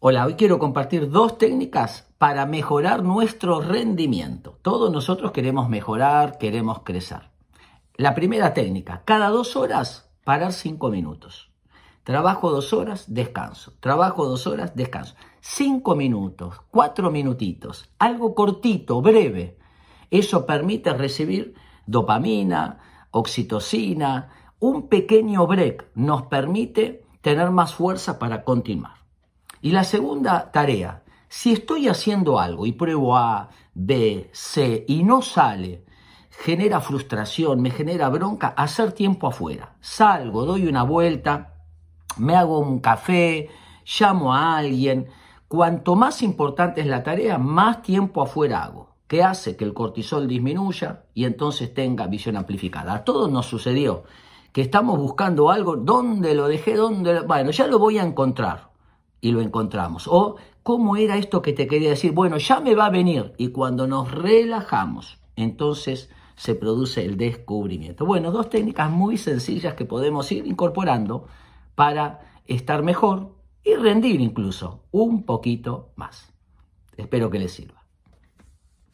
Hola, hoy quiero compartir dos técnicas para mejorar nuestro rendimiento. Todos nosotros queremos mejorar, queremos crecer. La primera técnica, cada dos horas parar cinco minutos. Trabajo dos horas, descanso. Trabajo dos horas, descanso. Cinco minutos, cuatro minutitos, algo cortito, breve. Eso permite recibir dopamina, oxitocina, un pequeño break nos permite tener más fuerza para continuar. Y la segunda tarea, si estoy haciendo algo y pruebo A, B, C y no sale, genera frustración, me genera bronca, hacer tiempo afuera. Salgo, doy una vuelta, me hago un café, llamo a alguien. Cuanto más importante es la tarea, más tiempo afuera hago, que hace que el cortisol disminuya y entonces tenga visión amplificada. A todos nos sucedió que estamos buscando algo, ¿dónde lo dejé? ¿Dónde? Bueno, ya lo voy a encontrar y lo encontramos. O, ¿cómo era esto que te quería decir? Bueno, ya me va a venir. Y cuando nos relajamos, entonces se produce el descubrimiento. Bueno, dos técnicas muy sencillas que podemos ir incorporando para estar mejor y rendir incluso un poquito más. Espero que les sirva.